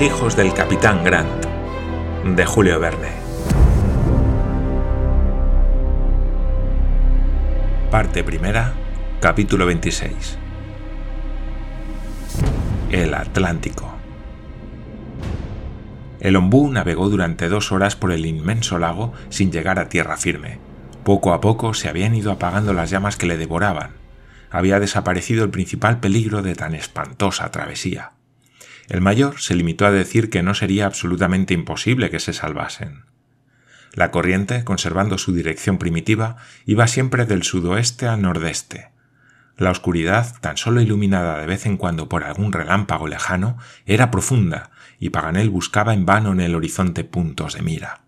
Hijos del capitán Grant, de Julio Verne. Parte primera, capítulo 26. El Atlántico. El ombú navegó durante dos horas por el inmenso lago sin llegar a tierra firme. Poco a poco se habían ido apagando las llamas que le devoraban. Había desaparecido el principal peligro de tan espantosa travesía. El mayor se limitó a decir que no sería absolutamente imposible que se salvasen. La corriente, conservando su dirección primitiva, iba siempre del sudoeste al nordeste. La oscuridad, tan solo iluminada de vez en cuando por algún relámpago lejano, era profunda, y Paganel buscaba en vano en el horizonte puntos de mira.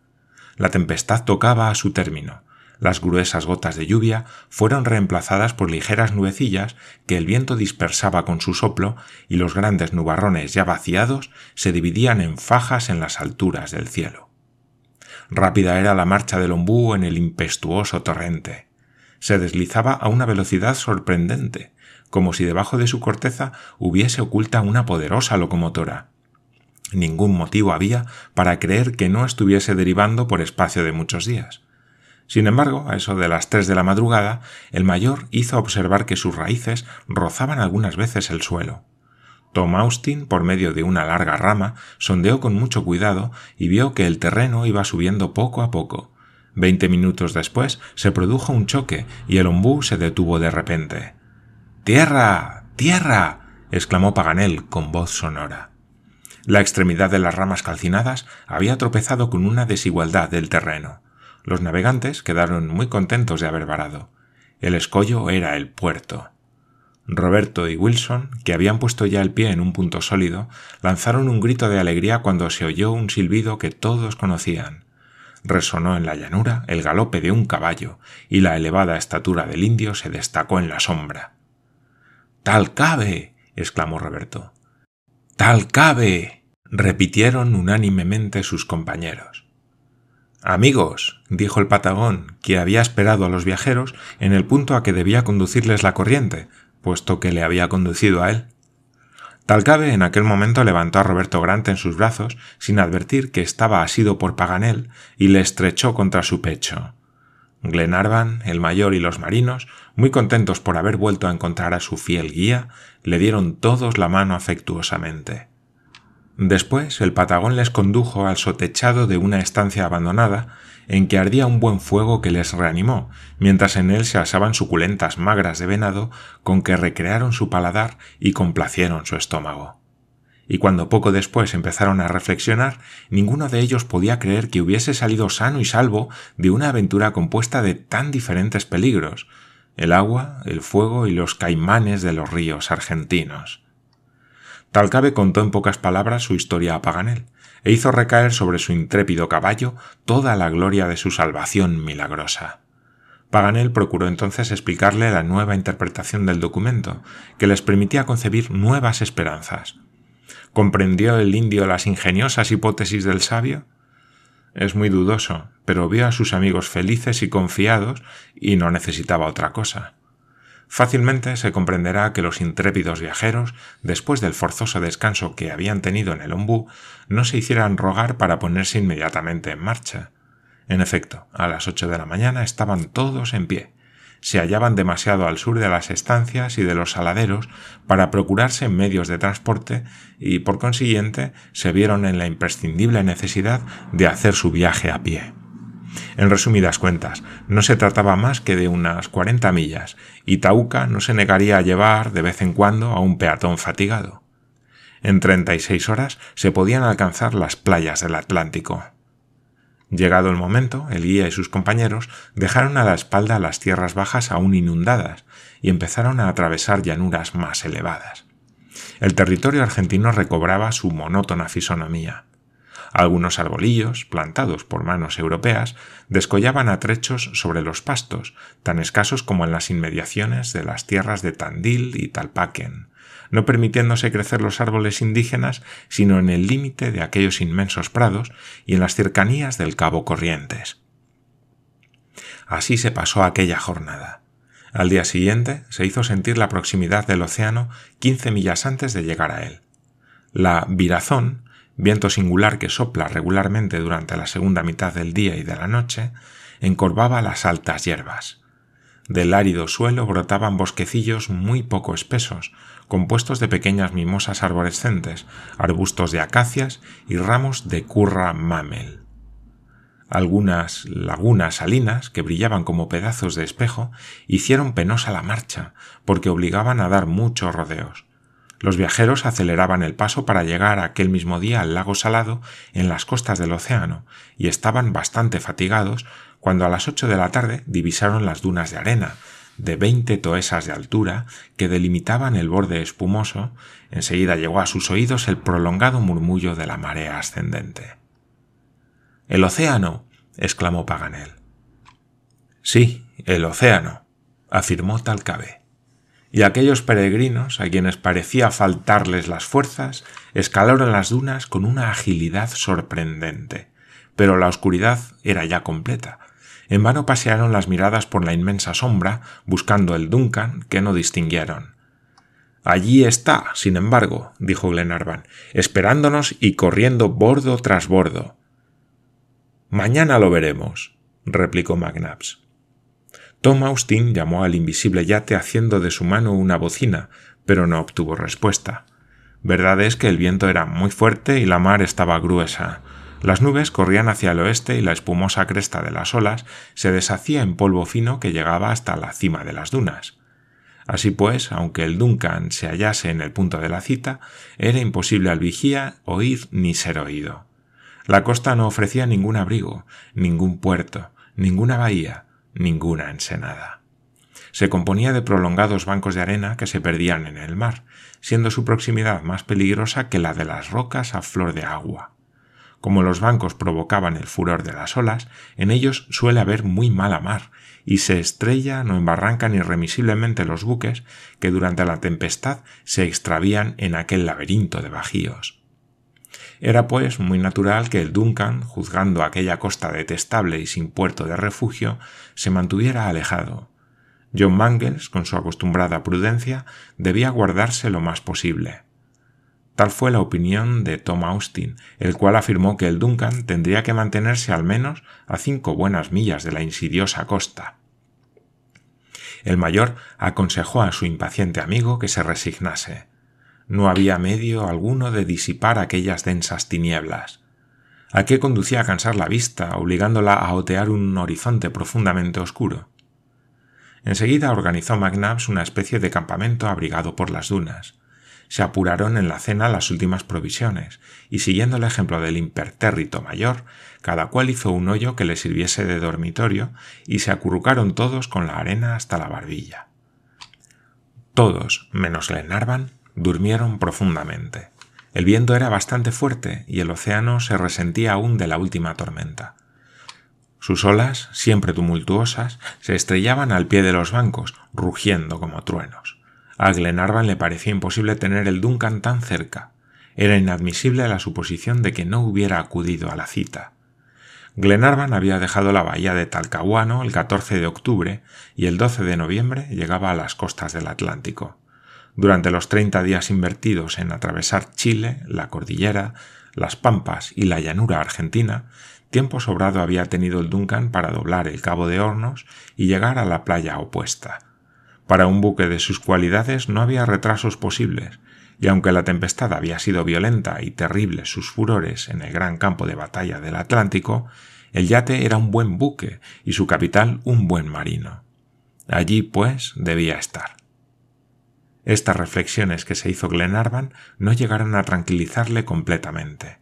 La tempestad tocaba a su término, las gruesas gotas de lluvia fueron reemplazadas por ligeras nubecillas que el viento dispersaba con su soplo y los grandes nubarrones ya vaciados se dividían en fajas en las alturas del cielo. Rápida era la marcha del ombú en el impetuoso torrente. Se deslizaba a una velocidad sorprendente, como si debajo de su corteza hubiese oculta una poderosa locomotora. Ningún motivo había para creer que no estuviese derivando por espacio de muchos días. Sin embargo, a eso de las tres de la madrugada, el mayor hizo observar que sus raíces rozaban algunas veces el suelo. Tom Austin, por medio de una larga rama, sondeó con mucho cuidado y vio que el terreno iba subiendo poco a poco. Veinte minutos después se produjo un choque y el ombú se detuvo de repente. ¡Tierra! ¡Tierra! exclamó Paganel con voz sonora. La extremidad de las ramas calcinadas había tropezado con una desigualdad del terreno. Los navegantes quedaron muy contentos de haber varado. El escollo era el puerto. Roberto y Wilson, que habían puesto ya el pie en un punto sólido, lanzaron un grito de alegría cuando se oyó un silbido que todos conocían. Resonó en la llanura el galope de un caballo, y la elevada estatura del indio se destacó en la sombra. Tal cabe. exclamó Roberto. Tal cabe. repitieron unánimemente sus compañeros. Amigos, dijo el patagón, que había esperado a los viajeros en el punto a que debía conducirles la corriente, puesto que le había conducido a él. Talcabe en aquel momento levantó a Roberto Grant en sus brazos, sin advertir que estaba asido por Paganel, y le estrechó contra su pecho. Glenarvan, el mayor y los marinos, muy contentos por haber vuelto a encontrar a su fiel guía, le dieron todos la mano afectuosamente. Después el patagón les condujo al sotechado de una estancia abandonada en que ardía un buen fuego que les reanimó, mientras en él se asaban suculentas magras de venado con que recrearon su paladar y complacieron su estómago. Y cuando poco después empezaron a reflexionar, ninguno de ellos podía creer que hubiese salido sano y salvo de una aventura compuesta de tan diferentes peligros el agua, el fuego y los caimanes de los ríos argentinos. Talcabe contó en pocas palabras su historia a Paganel, e hizo recaer sobre su intrépido caballo toda la gloria de su salvación milagrosa. Paganel procuró entonces explicarle la nueva interpretación del documento, que les permitía concebir nuevas esperanzas. ¿Comprendió el indio las ingeniosas hipótesis del sabio? Es muy dudoso, pero vio a sus amigos felices y confiados y no necesitaba otra cosa. Fácilmente se comprenderá que los intrépidos viajeros, después del forzoso descanso que habían tenido en el ombú, no se hicieran rogar para ponerse inmediatamente en marcha. En efecto, a las ocho de la mañana estaban todos en pie. Se hallaban demasiado al sur de las estancias y de los saladeros para procurarse medios de transporte y, por consiguiente, se vieron en la imprescindible necesidad de hacer su viaje a pie. En resumidas cuentas, no se trataba más que de unas cuarenta millas, y Tauca no se negaría a llevar de vez en cuando a un peatón fatigado. En treinta y seis horas se podían alcanzar las playas del Atlántico. Llegado el momento, el guía y sus compañeros dejaron a la espalda las tierras bajas aún inundadas y empezaron a atravesar llanuras más elevadas. El territorio argentino recobraba su monótona fisonomía. Algunos arbolillos, plantados por manos europeas, descollaban a trechos sobre los pastos, tan escasos como en las inmediaciones de las tierras de Tandil y Talpaquen, no permitiéndose crecer los árboles indígenas sino en el límite de aquellos inmensos prados y en las cercanías del Cabo Corrientes. Así se pasó aquella jornada. Al día siguiente se hizo sentir la proximidad del océano quince millas antes de llegar a él. La virazón viento singular que sopla regularmente durante la segunda mitad del día y de la noche, encorvaba las altas hierbas. Del árido suelo brotaban bosquecillos muy poco espesos, compuestos de pequeñas mimosas arborescentes, arbustos de acacias y ramos de curra mamel. Algunas lagunas salinas, que brillaban como pedazos de espejo, hicieron penosa la marcha, porque obligaban a dar muchos rodeos. Los viajeros aceleraban el paso para llegar aquel mismo día al lago salado en las costas del océano, y estaban bastante fatigados cuando a las ocho de la tarde divisaron las dunas de arena, de veinte toesas de altura, que delimitaban el borde espumoso, enseguida llegó a sus oídos el prolongado murmullo de la marea ascendente. El océano. exclamó Paganel. Sí, el océano, afirmó Talcabe y aquellos peregrinos, a quienes parecía faltarles las fuerzas, escalaron las dunas con una agilidad sorprendente. Pero la oscuridad era ya completa. En vano pasearon las miradas por la inmensa sombra, buscando el Duncan, que no distinguieron. Allí está, sin embargo, dijo Glenarvan, esperándonos y corriendo bordo tras bordo. Mañana lo veremos, replicó McNabbs. Tom Austin llamó al invisible yate haciendo de su mano una bocina, pero no obtuvo respuesta. Verdad es que el viento era muy fuerte y la mar estaba gruesa. Las nubes corrían hacia el oeste y la espumosa cresta de las olas se deshacía en polvo fino que llegaba hasta la cima de las dunas. Así pues, aunque el Duncan se hallase en el punto de la cita, era imposible al vigía oír ni ser oído. La costa no ofrecía ningún abrigo, ningún puerto, ninguna bahía, ninguna ensenada. Se componía de prolongados bancos de arena que se perdían en el mar, siendo su proximidad más peligrosa que la de las rocas a flor de agua. Como los bancos provocaban el furor de las olas, en ellos suele haber muy mala mar, y se estrellan o embarrancan irremisiblemente los buques que durante la tempestad se extravían en aquel laberinto de bajíos. Era pues muy natural que el Duncan, juzgando aquella costa detestable y sin puerto de refugio, se mantuviera alejado. John Mangles, con su acostumbrada prudencia, debía guardarse lo más posible. Tal fue la opinión de Tom Austin, el cual afirmó que el Duncan tendría que mantenerse al menos a cinco buenas millas de la insidiosa costa. El mayor aconsejó a su impaciente amigo que se resignase. No había medio alguno de disipar aquellas densas tinieblas. ¿A qué conducía a cansar la vista, obligándola a otear un horizonte profundamente oscuro? Enseguida organizó McNabbs una especie de campamento abrigado por las dunas. Se apuraron en la cena las últimas provisiones, y siguiendo el ejemplo del impertérrito mayor, cada cual hizo un hoyo que le sirviese de dormitorio y se acurrucaron todos con la arena hasta la barbilla. Todos, menos Glenarvan, durmieron profundamente. El viento era bastante fuerte y el océano se resentía aún de la última tormenta. Sus olas, siempre tumultuosas, se estrellaban al pie de los bancos, rugiendo como truenos. A Glenarvan le parecía imposible tener el Duncan tan cerca. Era inadmisible la suposición de que no hubiera acudido a la cita. Glenarvan había dejado la bahía de Talcahuano el 14 de octubre y el 12 de noviembre llegaba a las costas del Atlántico. Durante los treinta días invertidos en atravesar Chile, la cordillera, las pampas y la llanura argentina, tiempo sobrado había tenido el Duncan para doblar el Cabo de Hornos y llegar a la playa opuesta. Para un buque de sus cualidades no había retrasos posibles, y aunque la tempestad había sido violenta y terrible sus furores en el gran campo de batalla del Atlántico, el yate era un buen buque y su capital un buen marino. Allí, pues, debía estar. Estas reflexiones que se hizo Glenarvan no llegaron a tranquilizarle completamente.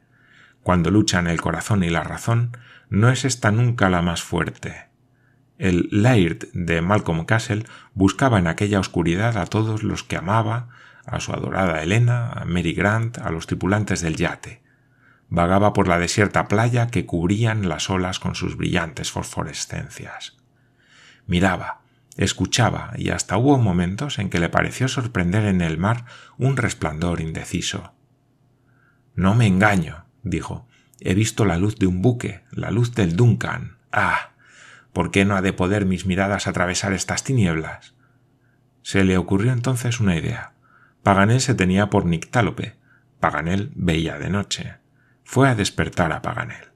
Cuando luchan el corazón y la razón, no es esta nunca la más fuerte. El Laird de Malcolm Castle buscaba en aquella oscuridad a todos los que amaba, a su adorada Helena, a Mary Grant, a los tripulantes del yate. Vagaba por la desierta playa que cubrían las olas con sus brillantes fosforescencias. Miraba, Escuchaba y hasta hubo momentos en que le pareció sorprender en el mar un resplandor indeciso. No me engaño, dijo. He visto la luz de un buque, la luz del Duncan. Ah. ¿Por qué no ha de poder mis miradas atravesar estas tinieblas? Se le ocurrió entonces una idea. Paganel se tenía por nictálope. Paganel veía de noche. fue a despertar a Paganel.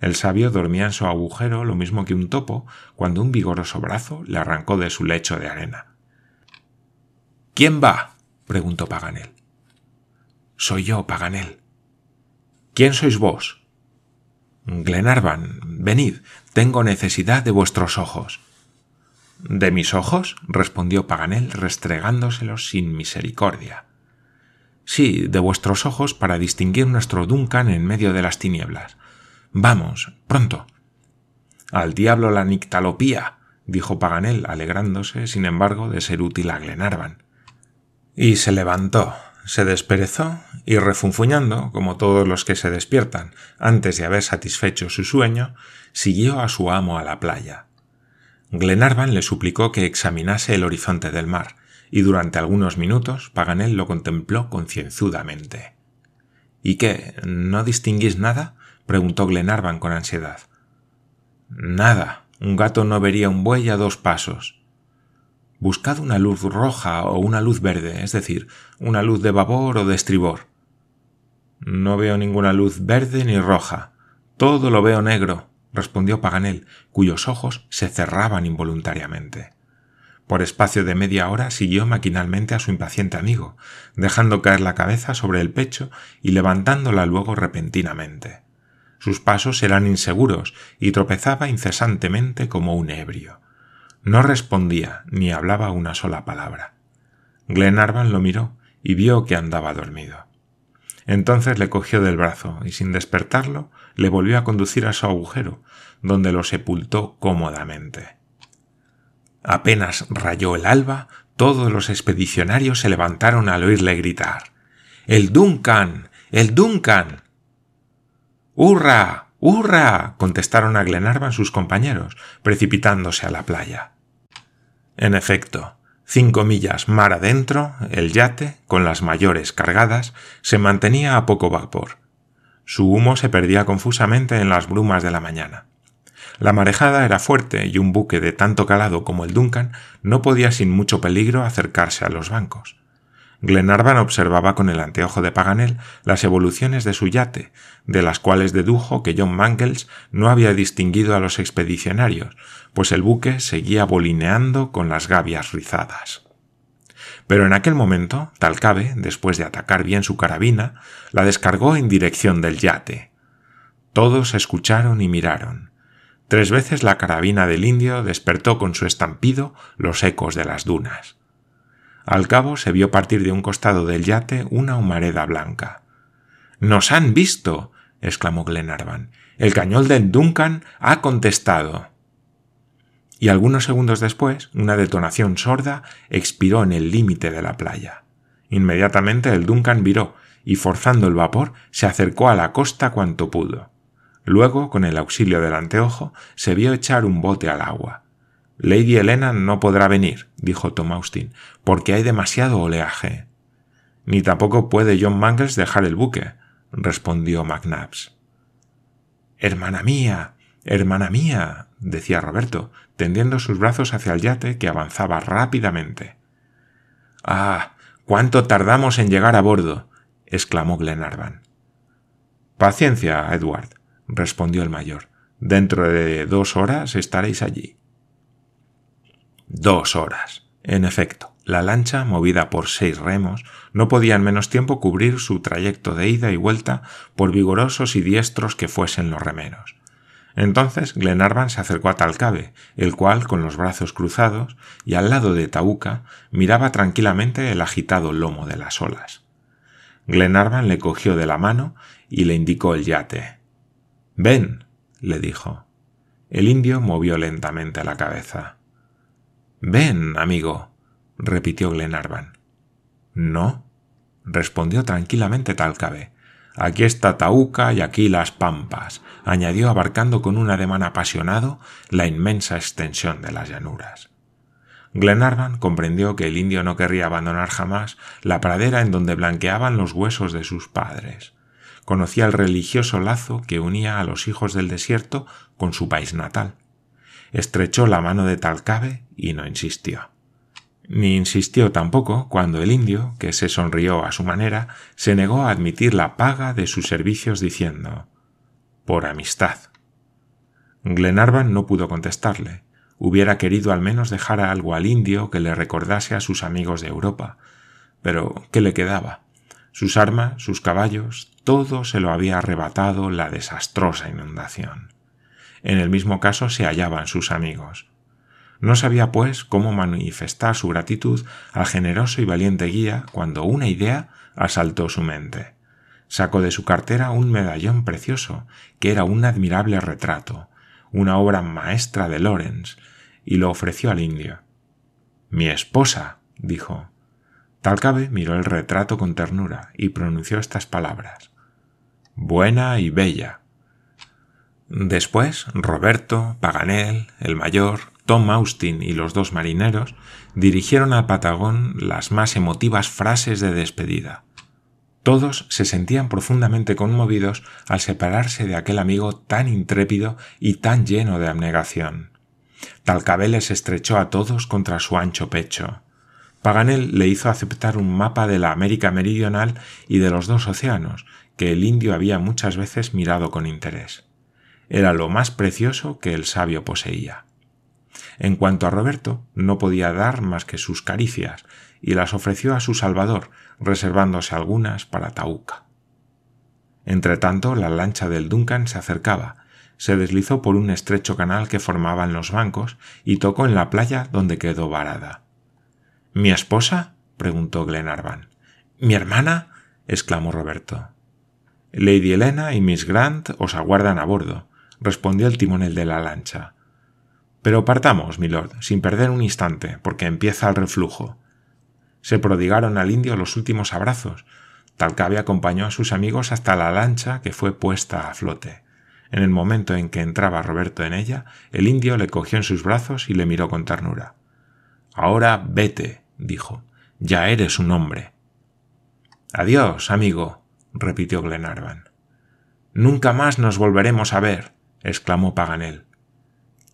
El sabio dormía en su agujero lo mismo que un topo cuando un vigoroso brazo le arrancó de su lecho de arena. ¿Quién va? preguntó Paganel. Soy yo, Paganel. ¿Quién sois vos? Glenarvan, venid, tengo necesidad de vuestros ojos. ¿De mis ojos? respondió Paganel restregándoselos sin misericordia. Sí, de vuestros ojos para distinguir nuestro Duncan en medio de las tinieblas. Vamos, pronto. Al diablo la nictalopía, dijo Paganel, alegrándose, sin embargo, de ser útil a Glenarvan. Y se levantó, se desperezó y refunfuñando, como todos los que se despiertan antes de haber satisfecho su sueño, siguió a su amo a la playa. Glenarvan le suplicó que examinase el horizonte del mar, y durante algunos minutos Paganel lo contempló concienzudamente. ¿Y qué? ¿No distinguís nada? Preguntó Glenarvan con ansiedad. Nada. Un gato no vería un buey a dos pasos. Buscad una luz roja o una luz verde, es decir, una luz de babor o de estribor. No veo ninguna luz verde ni roja. Todo lo veo negro, respondió Paganel, cuyos ojos se cerraban involuntariamente. Por espacio de media hora siguió maquinalmente a su impaciente amigo, dejando caer la cabeza sobre el pecho y levantándola luego repentinamente. Sus pasos eran inseguros y tropezaba incesantemente como un ebrio. No respondía ni hablaba una sola palabra. Glenarvan lo miró y vio que andaba dormido. Entonces le cogió del brazo y sin despertarlo le volvió a conducir a su agujero, donde lo sepultó cómodamente. Apenas rayó el alba, todos los expedicionarios se levantaron al oírle gritar El Duncan. El Duncan. ¡Hurra! ¡Hurra! contestaron a Glenarvan sus compañeros, precipitándose a la playa. En efecto, cinco millas mar adentro, el yate, con las mayores cargadas, se mantenía a poco vapor. Su humo se perdía confusamente en las brumas de la mañana. La marejada era fuerte y un buque de tanto calado como el Duncan no podía sin mucho peligro acercarse a los bancos. Glenarvan observaba con el anteojo de Paganel las evoluciones de su yate, de las cuales dedujo que John Mangles no había distinguido a los expedicionarios, pues el buque seguía bolineando con las gavias rizadas. Pero en aquel momento, Talcabe, después de atacar bien su carabina, la descargó en dirección del yate. Todos escucharon y miraron. Tres veces la carabina del indio despertó con su estampido los ecos de las dunas. Al cabo se vio partir de un costado del yate una humareda blanca. ¡Nos han visto! exclamó Glenarvan. El cañón del Duncan ha contestado. Y algunos segundos después, una detonación sorda expiró en el límite de la playa. Inmediatamente el Duncan viró y, forzando el vapor, se acercó a la costa cuanto pudo. Luego, con el auxilio del anteojo, se vio echar un bote al agua. Lady Helena no podrá venir, dijo Tom Austin, porque hay demasiado oleaje. Ni tampoco puede John Mangles dejar el buque, respondió McNabbs. Hermana mía, hermana mía, decía Roberto, tendiendo sus brazos hacia el yate que avanzaba rápidamente. Ah, cuánto tardamos en llegar a bordo, exclamó Glenarvan. Paciencia, Edward, respondió el mayor. Dentro de dos horas estaréis allí. Dos horas. En efecto, la lancha, movida por seis remos, no podía en menos tiempo cubrir su trayecto de ida y vuelta por vigorosos y diestros que fuesen los remeros. Entonces Glenarvan se acercó a Talcabe, el cual, con los brazos cruzados y al lado de Tauca, miraba tranquilamente el agitado lomo de las olas. Glenarvan le cogió de la mano y le indicó el yate. Ven, le dijo. El indio movió lentamente la cabeza. Ven, amigo, repitió Glenarvan. No, respondió tranquilamente Talcabe. Aquí está Tauca y aquí las pampas, añadió abarcando con un ademán apasionado la inmensa extensión de las llanuras. Glenarvan comprendió que el indio no querría abandonar jamás la pradera en donde blanqueaban los huesos de sus padres. Conocía el religioso lazo que unía a los hijos del desierto con su país natal estrechó la mano de Talcabe y no insistió. Ni insistió tampoco cuando el indio, que se sonrió a su manera, se negó a admitir la paga de sus servicios diciendo por amistad. Glenarvan no pudo contestarle. Hubiera querido al menos dejar algo al indio que le recordase a sus amigos de Europa. Pero ¿qué le quedaba? Sus armas, sus caballos, todo se lo había arrebatado la desastrosa inundación. En el mismo caso se hallaban sus amigos. No sabía, pues, cómo manifestar su gratitud al generoso y valiente guía cuando una idea asaltó su mente. Sacó de su cartera un medallón precioso, que era un admirable retrato, una obra maestra de Lorenz, y lo ofreció al indio. Mi esposa, dijo. Talcabe miró el retrato con ternura y pronunció estas palabras. Buena y bella. Después, Roberto, Paganel, el mayor, Tom Austin y los dos marineros dirigieron al Patagón las más emotivas frases de despedida. Todos se sentían profundamente conmovidos al separarse de aquel amigo tan intrépido y tan lleno de abnegación. Talcabé les estrechó a todos contra su ancho pecho. Paganel le hizo aceptar un mapa de la América Meridional y de los dos océanos, que el indio había muchas veces mirado con interés. Era lo más precioso que el sabio poseía. En cuanto a Roberto, no podía dar más que sus caricias, y las ofreció a su salvador, reservándose algunas para Tauca. Entretanto, la lancha del Duncan se acercaba, se deslizó por un estrecho canal que formaban los bancos y tocó en la playa donde quedó varada. ¿Mi esposa? preguntó Glenarvan. ¿Mi hermana? exclamó Roberto. Lady Helena y Miss Grant os aguardan a bordo, respondió el timonel de la lancha. Pero partamos, milord, sin perder un instante, porque empieza el reflujo. Se prodigaron al indio los últimos abrazos. Talcabe acompañó a sus amigos hasta la lancha que fue puesta a flote. En el momento en que entraba Roberto en ella, el indio le cogió en sus brazos y le miró con ternura. Ahora vete, dijo. Ya eres un hombre. Adiós, amigo, repitió Glenarvan. Nunca más nos volveremos a ver, exclamó Paganel.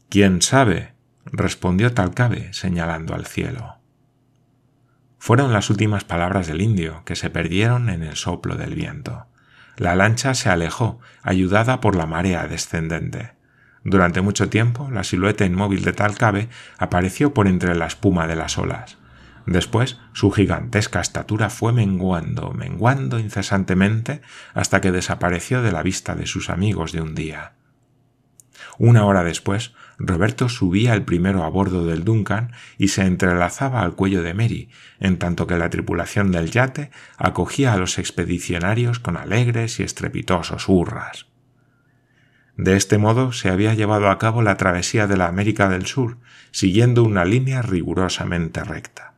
¿Quién sabe? respondió Talcabe, señalando al cielo. Fueron las últimas palabras del indio, que se perdieron en el soplo del viento. La lancha se alejó, ayudada por la marea descendente. Durante mucho tiempo, la silueta inmóvil de Talcabe apareció por entre la espuma de las olas. Después, su gigantesca estatura fue menguando, menguando incesantemente hasta que desapareció de la vista de sus amigos de un día. Una hora después, Roberto subía el primero a bordo del Duncan y se entrelazaba al cuello de Mary, en tanto que la tripulación del yate acogía a los expedicionarios con alegres y estrepitosos hurras. De este modo se había llevado a cabo la travesía de la América del Sur, siguiendo una línea rigurosamente recta.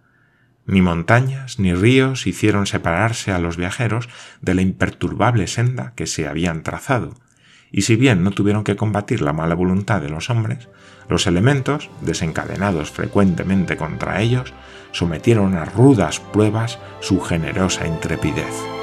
Ni montañas ni ríos hicieron separarse a los viajeros de la imperturbable senda que se habían trazado, y si bien no tuvieron que combatir la mala voluntad de los hombres, los elementos, desencadenados frecuentemente contra ellos, sometieron a rudas pruebas su generosa intrepidez.